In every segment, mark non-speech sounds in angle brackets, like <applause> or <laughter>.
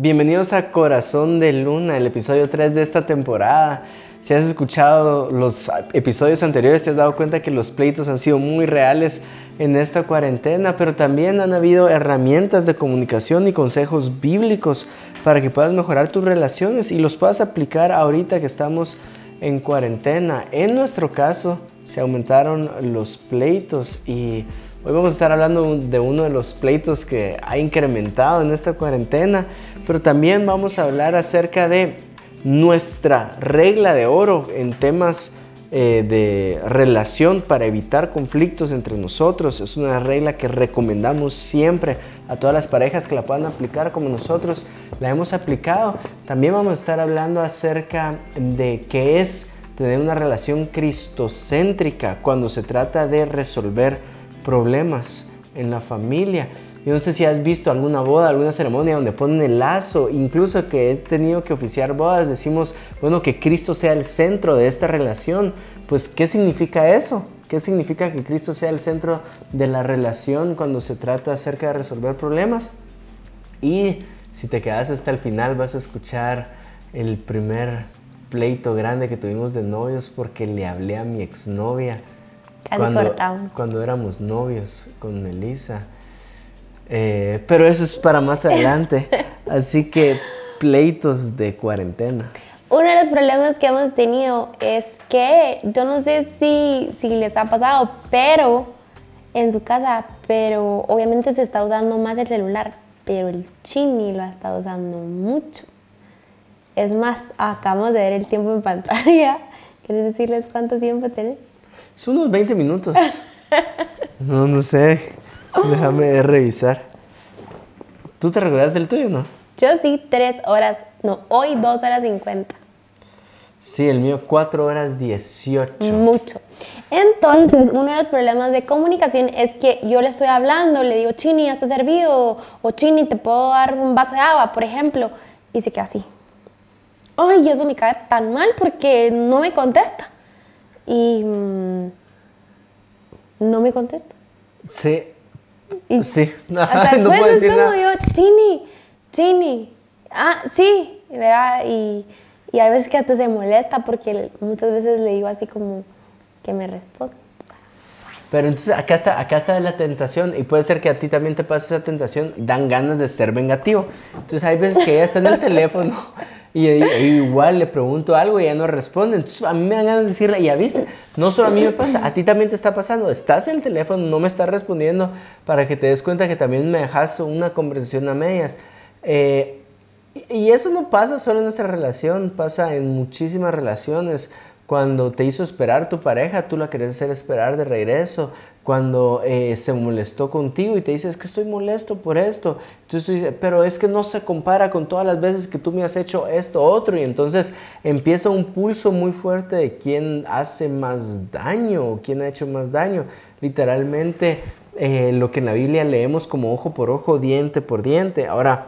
Bienvenidos a Corazón de Luna, el episodio 3 de esta temporada. Si has escuchado los episodios anteriores, te has dado cuenta que los pleitos han sido muy reales en esta cuarentena, pero también han habido herramientas de comunicación y consejos bíblicos para que puedas mejorar tus relaciones y los puedas aplicar ahorita que estamos en cuarentena. En nuestro caso, se aumentaron los pleitos y Hoy vamos a estar hablando de uno de los pleitos que ha incrementado en esta cuarentena, pero también vamos a hablar acerca de nuestra regla de oro en temas eh, de relación para evitar conflictos entre nosotros. Es una regla que recomendamos siempre a todas las parejas que la puedan aplicar como nosotros la hemos aplicado. También vamos a estar hablando acerca de qué es tener una relación cristocéntrica cuando se trata de resolver problemas en la familia. Yo no sé si has visto alguna boda, alguna ceremonia donde ponen el lazo, incluso que he tenido que oficiar bodas, decimos, bueno, que Cristo sea el centro de esta relación. Pues, ¿qué significa eso? ¿Qué significa que Cristo sea el centro de la relación cuando se trata acerca de resolver problemas? Y si te quedas hasta el final vas a escuchar el primer pleito grande que tuvimos de novios porque le hablé a mi exnovia cuando, Cuando éramos novios con Melissa. Eh, pero eso es para más adelante. <laughs> Así que pleitos de cuarentena. Uno de los problemas que hemos tenido es que yo no sé si, si les ha pasado, pero en su casa, pero obviamente se está usando más el celular, pero el chini lo ha estado usando mucho. Es más, acabamos de ver el tiempo en pantalla. <laughs> ¿Quieres decirles cuánto tiempo tenés? Son unos 20 minutos. <laughs> no, no sé. Déjame revisar. ¿Tú te recuerdas del tuyo, no? Yo sí, 3 horas. No, hoy 2 horas 50. Sí, el mío 4 horas 18. Mucho. Entonces, uno de los problemas de comunicación es que yo le estoy hablando, le digo, Chini, ya está servido, o Chini, te puedo dar un vaso de agua, por ejemplo, y se queda así. Ay, eso me cae tan mal porque no me contesta y mm, no me contesta. Sí. sí. <laughs> Hasta no después es como yo, Chini, Chini. Ah, sí, ¿verdad? Y, y hay veces que hasta se molesta porque muchas veces le digo así como que me responde. Pero entonces acá está, acá está la tentación y puede ser que a ti también te pase esa tentación, dan ganas de ser vengativo. Entonces hay veces que ella está en el teléfono <laughs> y, igual le pregunto algo y ella no responde. Entonces a mí me dan ganas de decirle, ya viste, no solo a mí me pasa, a ti también te está pasando. Estás en el teléfono, no me estás respondiendo para que te des cuenta que también me dejas una conversación a medias. Eh, y eso no pasa solo en nuestra relación, pasa en muchísimas relaciones. Cuando te hizo esperar tu pareja, tú la querés hacer esperar de regreso. Cuando eh, se molestó contigo y te dice, es que estoy molesto por esto. Entonces tú dices, pero es que no se compara con todas las veces que tú me has hecho esto, otro. Y entonces empieza un pulso muy fuerte de quién hace más daño o quién ha hecho más daño. Literalmente eh, lo que en la Biblia leemos como ojo por ojo, diente por diente. Ahora,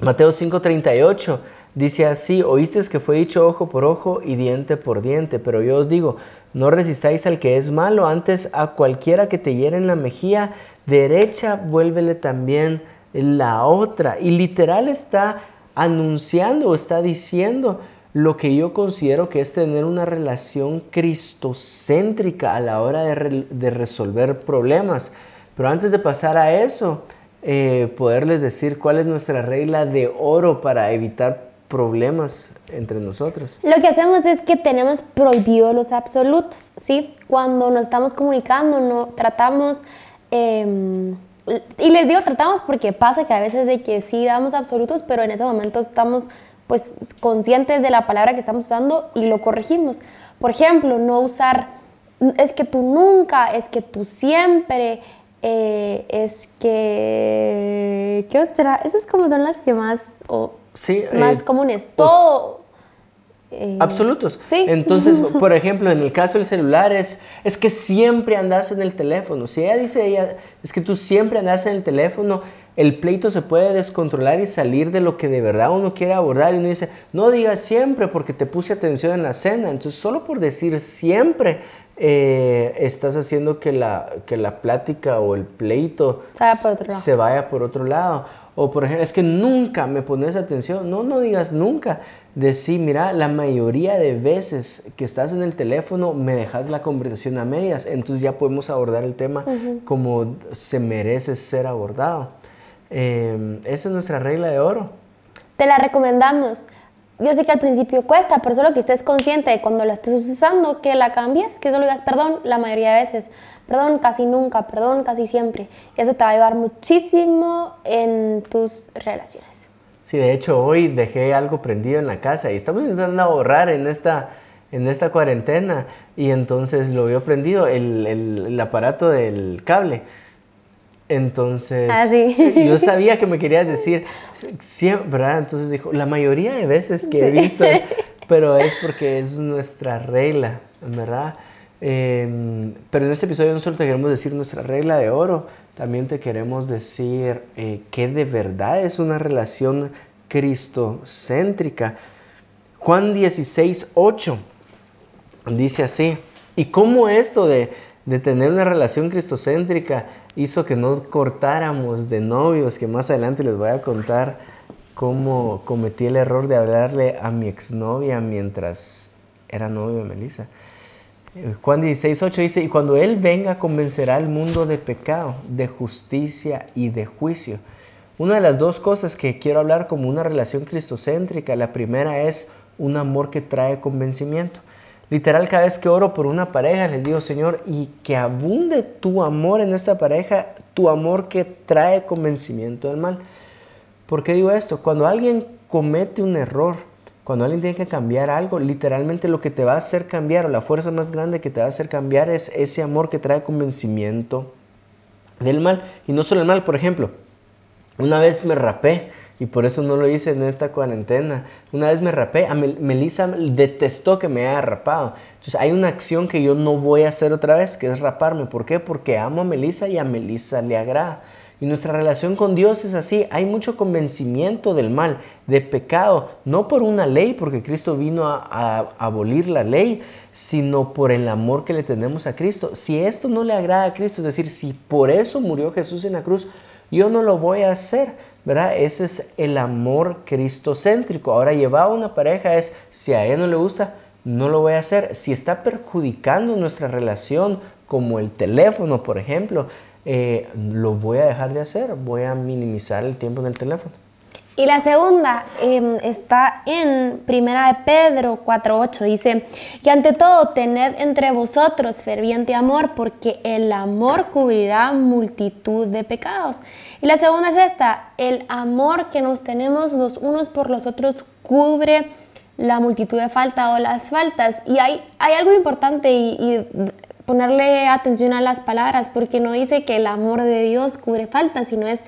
Mateo 5:38 Dice así, oíste que fue dicho ojo por ojo y diente por diente, pero yo os digo, no resistáis al que es malo, antes a cualquiera que te hiere en la mejilla derecha, vuélvele también la otra. Y literal está anunciando o está diciendo lo que yo considero que es tener una relación cristocéntrica a la hora de, resolver problemas. Pero antes de pasar a eso, eh, poderles decir cuál es nuestra regla de oro para evitar problemas entre nosotros. Lo que hacemos es que tenemos prohibido los absolutos, ¿sí? Cuando nos estamos comunicando, no tratamos, em, y les digo tratamos porque pasa que a veces de que sí damos absolutos, pero en ese momento estamos pues conscientes de la palabra que estamos usando y lo corregimos. Por ejemplo, no usar, es que tú nunca, es que tú siempre, eh, es que, ¿qué otra? Esas como son las que más sí, más eh, comunes. Todo. Eh, absolutos. ¿Sí? Entonces, <laughs> por ejemplo, en el caso del celular es, es que siempre andas en el teléfono. Si ella dice, ella, es que tú siempre andas en el teléfono, el pleito se puede descontrolar y salir de lo que de verdad uno quiere abordar. Y uno dice, no digas siempre porque te puse atención en la cena. Entonces, solo por decir siempre, eh, estás haciendo que la, que la plática o el pleito se vaya por otro lado. O por ejemplo, es que nunca me pones atención. No, no digas nunca. Decí, mira, la mayoría de veces que estás en el teléfono me dejas la conversación a medias. Entonces ya podemos abordar el tema como se merece ser abordado. Em, esa es nuestra regla de oro. Te la recomendamos. Yo sé que al principio cuesta, pero solo que estés consciente de cuando la estés usando, que la cambies, que solo digas perdón la mayoría de veces, perdón casi nunca, perdón casi siempre. Eso te va a ayudar muchísimo en tus relaciones. Sí, de hecho hoy dejé algo prendido en la casa y estamos intentando ahorrar en esta, en esta cuarentena y entonces lo veo prendido, el, el aparato del cable. Entonces, ah, yo sabía que me querías decir, siempre, ¿verdad? Entonces dijo, la mayoría de veces que he visto, <laughs> pero es porque es nuestra regla, ¿verdad? Em, pero en este episodio no solo te queremos decir nuestra regla de oro, también te queremos decir eh, que de verdad es una relación cristocéntrica. Juan 16, 8 dice así, ¿y cómo esto de, de tener una relación cristocéntrica? Hizo que no cortáramos de novios, que más adelante les voy a contar cómo cometí el error de hablarle a mi exnovia mientras era novio de Melissa. Juan 16, 8 dice, y cuando Él venga convencerá al mundo de pecado, de justicia y de juicio. Una de las dos cosas que quiero hablar como una relación cristocéntrica, la primera es un amor que trae convencimiento. Literal, cada vez que oro por una pareja, les digo, Señor, y que abunde tu amor en esta pareja, tu amor que trae convencimiento del mal. ¿Por qué digo esto? Cuando alguien comete un error, cuando alguien tiene que cambiar algo, literalmente lo que te va a hacer cambiar o la fuerza más grande que te va a hacer cambiar es ese amor que trae convencimiento del mal. Y no solo el mal, por ejemplo, una vez me rapé y por eso no lo hice en esta cuarentena. Una vez me rapé, a Melissa detestó que me haya rapado. Entonces hay una acción que yo no voy a hacer otra vez, que es raparme. ¿Por qué? Porque amo a Melissa y a Melissa le agrada. Y nuestra relación con Dios es así. Hay mucho convencimiento del mal, de pecado, no por una ley, porque Cristo vino a, a, abolir la ley, sino por el amor que le tenemos a Cristo. Si esto no le agrada a Cristo, es decir, si por eso murió Jesús en la cruz, yo no lo voy a hacer, ¿verdad? Ese es el amor cristocéntrico. Ahora, llevar a una pareja es, si a ella no le gusta, no lo voy a hacer. Si está perjudicando nuestra relación, como el teléfono, por ejemplo, eh, lo voy a dejar de hacer. Voy a minimizar el tiempo en el teléfono. Y la segunda em, está en Primera de Pedro 4.8. Dice, y ante todo tened entre vosotros ferviente amor, porque el amor cubrirá multitud de pecados. Y la segunda es esta, el amor que nos tenemos los unos por los otros cubre la multitud de faltas o las faltas. Y hay, hay algo importante y, y ponerle atención a las palabras, porque no dice que el amor de Dios cubre faltas, sino es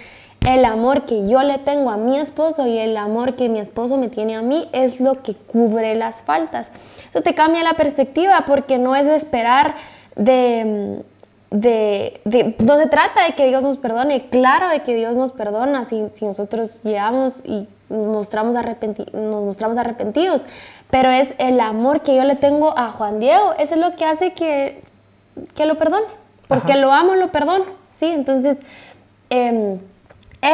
el amor que yo le tengo a mi esposo y el amor que mi esposo me tiene a mí es lo que cubre las faltas. Eso te cambia la perspectiva porque no es de esperar de, de, no se trata de que Dios nos perdone, claro de que Dios nos perdona si, si nosotros llegamos y mostramos, nos mostramos arrepentidos, pero es el amor que yo le tengo a Juan Diego, eso es lo que hace que, que lo perdone, porque lo amo, lo perdono, ¿sí? Entonces, eh,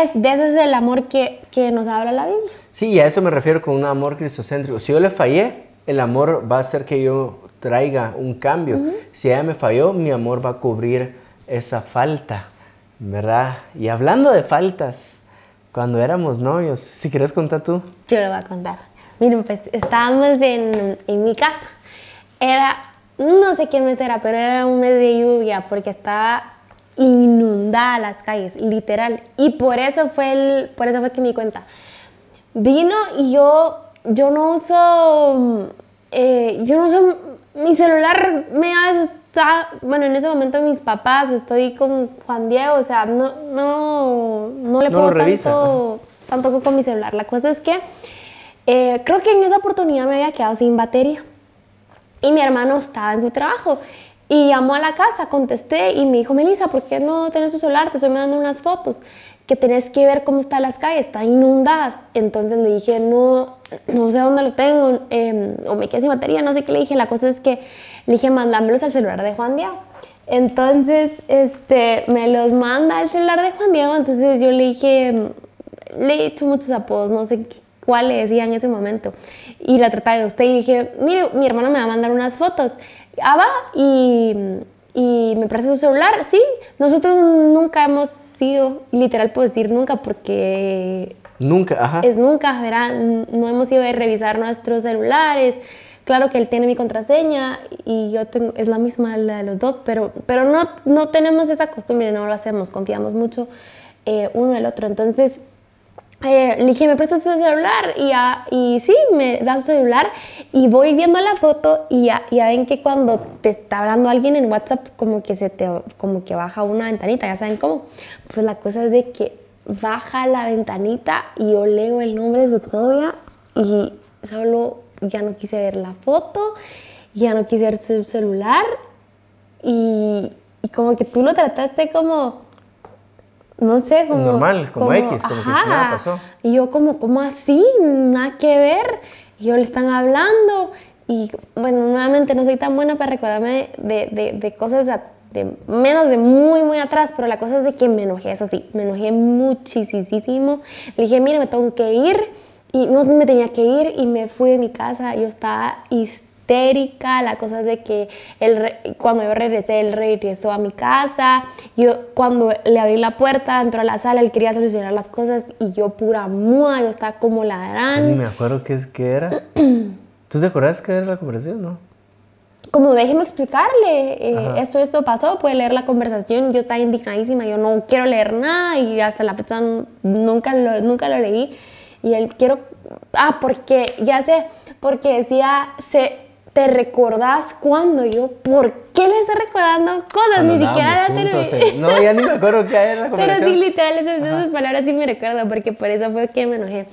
es, de ese es el amor que, que nos habla la Biblia. Sí, a eso me refiero con un amor cristocéntrico. Si yo le fallé, el amor va a hacer que yo traiga un cambio. Si ella me falló, mi amor va a cubrir esa falta, ¿verdad? Y hablando de faltas, cuando éramos novios, si quieres contar tú. Yo lo voy a contar. Miren, pues estábamos en, en mi casa. Era, no sé qué mes era, pero era un mes de lluvia porque estaba inundada las calles, literal. Y por eso fue, el, por eso fue que me cuenta. Vino y yo, yo no uso, eh, yo no uso, mi celular me está, bueno, en ese momento mis papás, estoy con Juan Diego, o sea, no, no, no le puedo tanto, tampoco con mi celular. La cosa es que eh, creo que en esa oportunidad me había quedado sin batería y mi hermano estaba en su trabajo y llamó a la casa, contesté y me dijo, Melissa, ¿por qué no tenés tu celular? Te estoy mandando unas fotos que tenés que ver cómo están las calles, están inundadas. Entonces le dije, no, no sé dónde lo tengo, em, o me quedé sin batería, no sé qué le dije. La cosa es que le dije, mandámelos al celular de Juan Diego. Entonces, este, me los manda al celular de Juan Diego, entonces yo le dije, le he hecho muchos apodos, no sé cuál le decía en ese momento. Y la trataba de usted y dije, mire, mi hermano me va a mandar unas fotos. Ah, va, y, y me presta su celular. Sí, nosotros nunca hemos sido, literal puedo decir nunca, porque... Nunca, ajá. Es nunca, verán, no hemos ido a revisar nuestros celulares. Claro que él tiene mi contraseña y yo tengo, es la misma la de los dos, pero, pero no, no tenemos esa costumbre, no lo hacemos, confiamos mucho eh, uno en el otro. Entonces, eh, le dije, ¿me prestas su celular? Y, ya, y sí, me da su celular y voy viendo la foto y ya, ya, ven que cuando te está hablando alguien en WhatsApp como que se te como que baja una ventanita, ya saben cómo. Pues la cosa es de que baja la ventanita y yo leo el nombre de su novia y solo ya no quise ver la foto, ya no quise ver su celular y, y como que tú lo trataste como no sé, como... Normal, como, X, como que si nada pasó. Y yo como, ¿cómo así? Nada que ver. Y yo le están hablando. Y bueno, nuevamente no soy tan buena para recordarme de, de, de cosas de menos de muy, muy atrás, pero la cosa es de que me enojé, eso sí, me enojé muchísimo. Le dije, mire, me tengo que ir. Y no me tenía que ir y me fui de mi casa. Yo estaba la cosa es de que él, cuando yo regresé, él regresó a mi casa. Yo, cuando le abrí la puerta, entró a la sala, él quería solucionar las cosas y yo pura muda, yo estaba como ladrando. Ni me acuerdo qué, es, qué era. <clears throat> ¿Tú te acuerdas qué era la conversación, no? como déjeme explicarle, eh, esto, esto pasó, puede leer la conversación, yo estaba indignadísima, yo no quiero leer nada y hasta la fecha nunca lo, nunca lo leí. Y él quiero, ah, porque, ya sé, porque decía, se, ¿Te recordás cuando yo? ¿Por qué le estoy recordando cosas? ni siquiera la televisión. Eh. No, ya ni me acuerdo qué era la conversación. <laughs> Pero sí, literal, esas, esas, palabras sí me recuerdo, porque por eso fue que me enojé.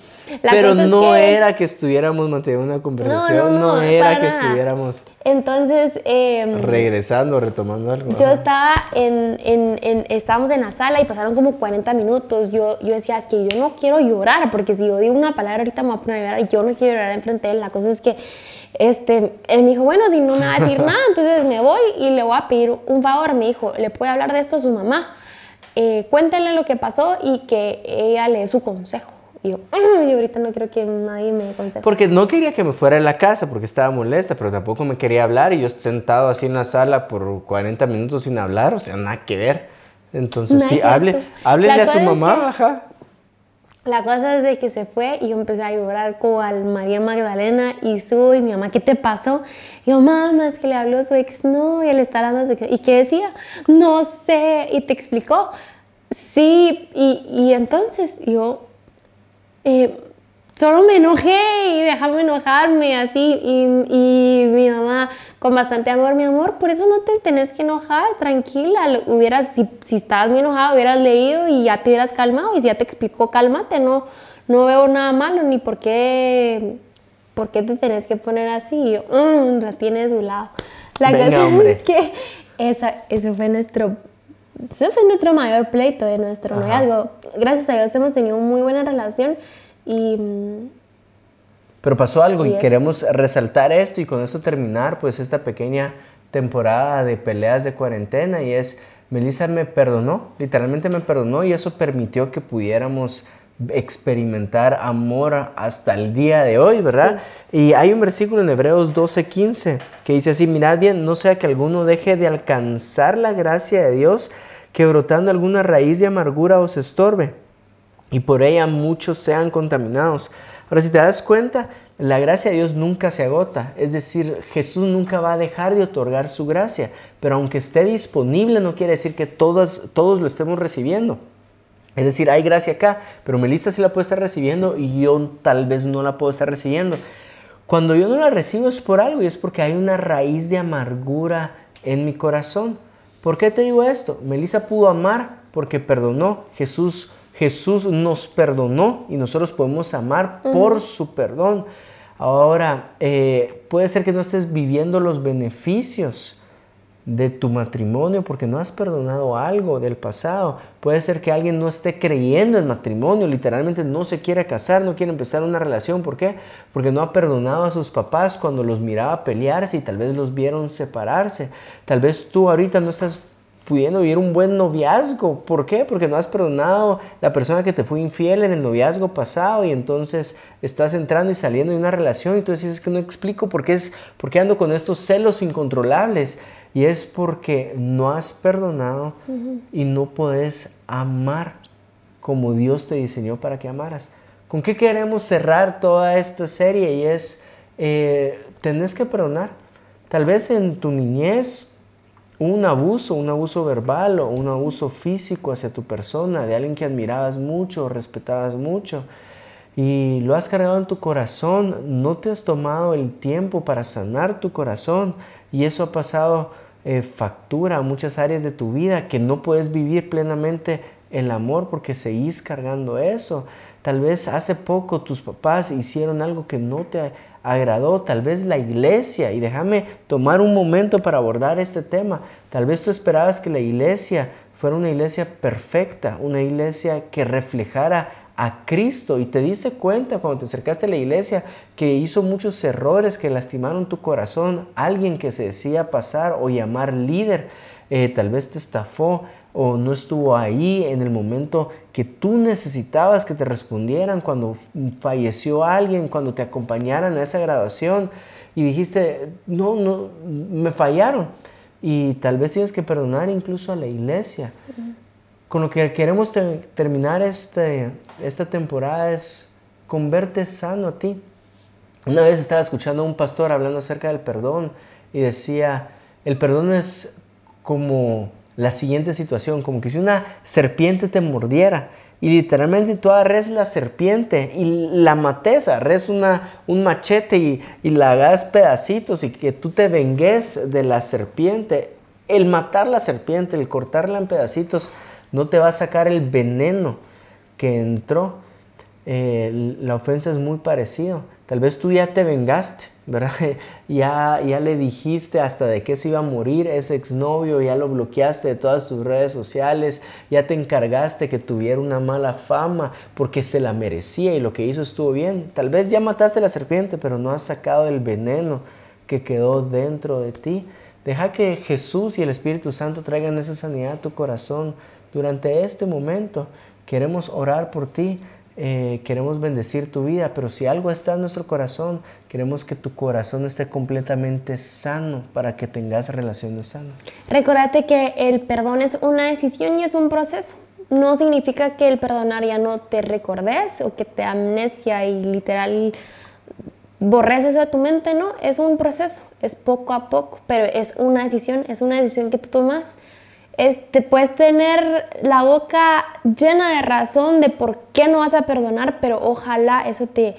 Pero no era que estuviéramos manteniendo una conversación, no, no, era que estuviéramos. Entonces. Eh, regresando, retomando algo. Yo estaba en, en, en, Estábamos en la sala y pasaron como 40 minutos. Yo, yo decía, es que yo no quiero llorar, porque si yo digo una palabra ahorita me voy a poner a llorar. Yo no quiero llorar enfrente de él. La cosa es que este, él me dijo, bueno, si no me va a decir nada, entonces me voy y le voy a pedir un favor. Me dijo, le puede hablar de esto a su mamá. Eh, cuéntenle lo que pasó y que ella le dé su consejo. Y yo, yo ahorita no quiero que nadie me aconseje. Porque no quería que me fuera de la casa porque estaba molesta, pero tampoco me quería hablar y yo sentado así en la sala por 40 minutos sin hablar, o sea, nada que ver. Entonces, sí, hable, háblele a su mamá, ajá. La cosa es que se fue y yo empecé a llorar como al María Magdalena y su y mi mamá, ¿qué te pasó? Y yo, mamá, es que le habló su ex, no, y él está hablando su ¿Y qué decía? No sé, y te explicó. Sí, y, y entonces yo, eh, solo me enojé y déjame enojarme así. Y, y, mi mamá, con bastante amor, mi amor, por eso no te tenés que enojar, tranquila. Hubieras, si, si estabas muy enojada, hubieras leído y ya te hubieras calmado. Y si ya te explicó, cálmate, no, no veo nada malo, ni por qué, por qué te tenés que poner así. Y yo, mmm, la tienes de un lado. La cosa <laughs> es que esa, eso fue nuestro eso fue nuestro mayor pleito de nuestro noviazgo. Gracias a Dios hemos tenido muy buena relación y, Pero pasó algo y, queremos resaltar esto y con esto terminar pues esta pequeña temporada de peleas de cuarentena y es, Melissa me perdonó, literalmente me perdonó y eso permitió que pudiéramos experimentar amor hasta el día de hoy, ¿verdad? Y hay un versículo en Hebreos 12:15 que dice así, mirad bien, no sea que alguno deje de alcanzar la gracia de Dios, que brotando alguna raíz de amargura os estorbe y por ella muchos sean contaminados. Ahora, si te das cuenta, la gracia de Dios nunca se agota, es decir, Jesús nunca va a dejar de otorgar su gracia, pero aunque esté disponible no quiere decir que todos, todos lo estemos recibiendo. Es decir, hay gracia acá, pero Melissa sí la puede estar recibiendo y yo tal vez no la puedo estar recibiendo. Cuando yo no la recibo es por algo y es porque hay una raíz de amargura en mi corazón. ¿Por qué te digo esto? Melissa pudo amar porque perdonó. Jesús Jesús nos perdonó y nosotros podemos amar por su perdón. Ahora, eh, puede ser que no estés viviendo los beneficios de tu matrimonio porque no has perdonado algo del pasado. Puede ser que alguien no esté creyendo en matrimonio, literalmente no se quiere casar, no quiere empezar una relación. ¿Por qué? Porque no ha perdonado a sus papás cuando los miraba pelearse y tal vez los vieron separarse. Tal vez tú ahorita no estás pudiendo vivir un buen noviazgo. ¿Por qué? Porque no has perdonado la persona que te fue infiel en el noviazgo pasado y entonces estás entrando y saliendo de una relación y tú dices que no explico por qué, es, por qué ando con estos celos incontrolables. Y es porque no has perdonado y no puedes amar como Dios te diseñó para que amaras. ¿Con qué queremos cerrar toda esta serie? Y es, eh, tenés que perdonar. Tal vez en tu niñez un abuso, un abuso verbal o un abuso físico hacia tu persona, de alguien que admirabas mucho o respetabas mucho, y lo has cargado en tu corazón, no te has tomado el tiempo para sanar tu corazón, y eso ha pasado eh, factura a muchas áreas de tu vida, que no puedes vivir plenamente el amor porque seguís cargando eso. Tal vez hace poco tus papás hicieron algo que no te agradó, tal vez la iglesia, y déjame tomar un momento para abordar este tema, tal vez tú esperabas que la iglesia fuera una iglesia perfecta, una iglesia que reflejara a Cristo. Y te diste cuenta cuando te acercaste a la iglesia que hizo muchos errores que lastimaron tu corazón, alguien que se decía pasar o llamar líder, eh, tal vez te estafó, o no estuvo ahí en el momento que tú necesitabas que te respondieran, cuando falleció alguien, cuando te acompañaran a esa graduación y dijiste, no, no, me fallaron. Y tal vez tienes que perdonar incluso a la iglesia. Con lo que queremos terminar este, esta temporada es con verte sano a ti. Una vez estaba escuchando a un pastor hablando acerca del perdón y decía, el perdón es como la siguiente situación, como que si una serpiente te mordiera y literalmente tú agarres la serpiente y la mates, agarres una, un machete y, y la hagas pedacitos y que tú te vengues de la serpiente. El matar la serpiente, el cortarla en pedacitos, no te va a sacar el veneno que entró. Eh, la ofensa es muy parecido. Tal vez tú ya te vengaste, ¿verdad? <laughs> ya, ya le dijiste hasta de qué se iba a morir ese exnovio, ya lo bloqueaste de todas tus redes sociales, ya te encargaste que tuviera una mala fama porque se la merecía y lo que hizo estuvo bien. Tal vez ya mataste a la serpiente, pero no has sacado el veneno que quedó dentro de ti. Deja que Jesús y el Espíritu Santo traigan esa sanidad a tu corazón durante este momento. Queremos orar por ti eh, queremos bendecir tu vida, pero si algo está en nuestro corazón, queremos que tu corazón esté completamente sano para que tengas relaciones sanas. Recordate que el perdón es una decisión y es un proceso. No significa que el perdonar ya no te recordes o que te amnesia y literal borres eso de tu mente, no, es un proceso, es poco a poco, pero es una decisión, es una decisión que tú tomas te puedes tener la boca llena de razón de por qué no vas a perdonar, pero ojalá eso te,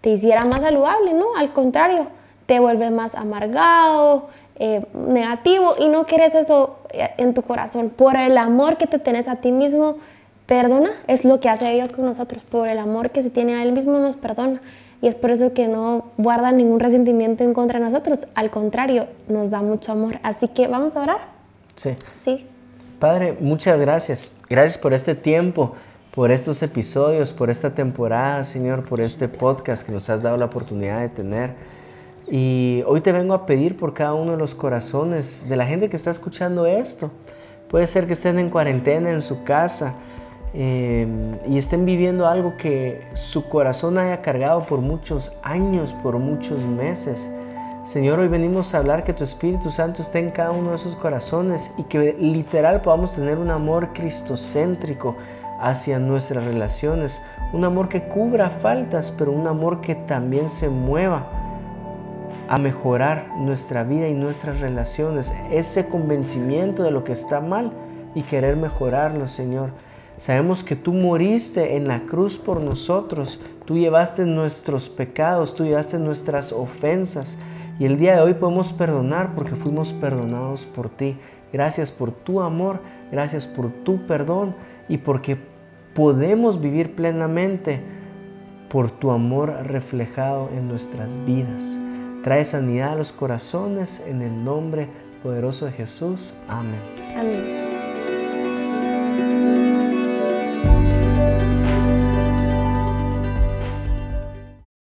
te hiciera más saludable, ¿no? Al contrario, te vuelve más amargado, eh, negativo y no quieres eso eh, en tu corazón. Por el amor que te tenés a ti mismo, perdona, es lo que hace Dios con nosotros. Por el amor que se tiene a Él mismo, nos perdona. Y es por eso que no guarda ningún resentimiento en contra de nosotros. Al contrario, nos da mucho amor. Así que vamos a orar. Sí. Sí. Padre, muchas gracias. Gracias por este tiempo, por estos episodios, por esta temporada, Señor, por este podcast que nos has dado la oportunidad de tener. Y hoy te vengo a pedir por cada uno de los corazones de la gente que está escuchando esto. Puede ser que estén en cuarentena en su casa eh, y estén viviendo algo que su corazón haya cargado por muchos años, por muchos meses. Señor, hoy venimos a hablar que tu Espíritu Santo esté en cada uno de esos corazones y que literal podamos tener un amor cristocéntrico hacia nuestras relaciones, un amor que cubra faltas, pero un amor que también se mueva a mejorar nuestra vida y nuestras relaciones, ese convencimiento de lo que está mal y querer mejorarlo, Señor. Sabemos que tú moriste en la cruz por nosotros, tú llevaste nuestros pecados, tú llevaste nuestras ofensas. Y el día de hoy podemos perdonar porque fuimos perdonados por ti. Gracias por tu amor, gracias por tu perdón y porque podemos vivir plenamente por tu amor reflejado en nuestras vidas. Trae sanidad a los corazones en el nombre poderoso de Jesús. Amén. Amén.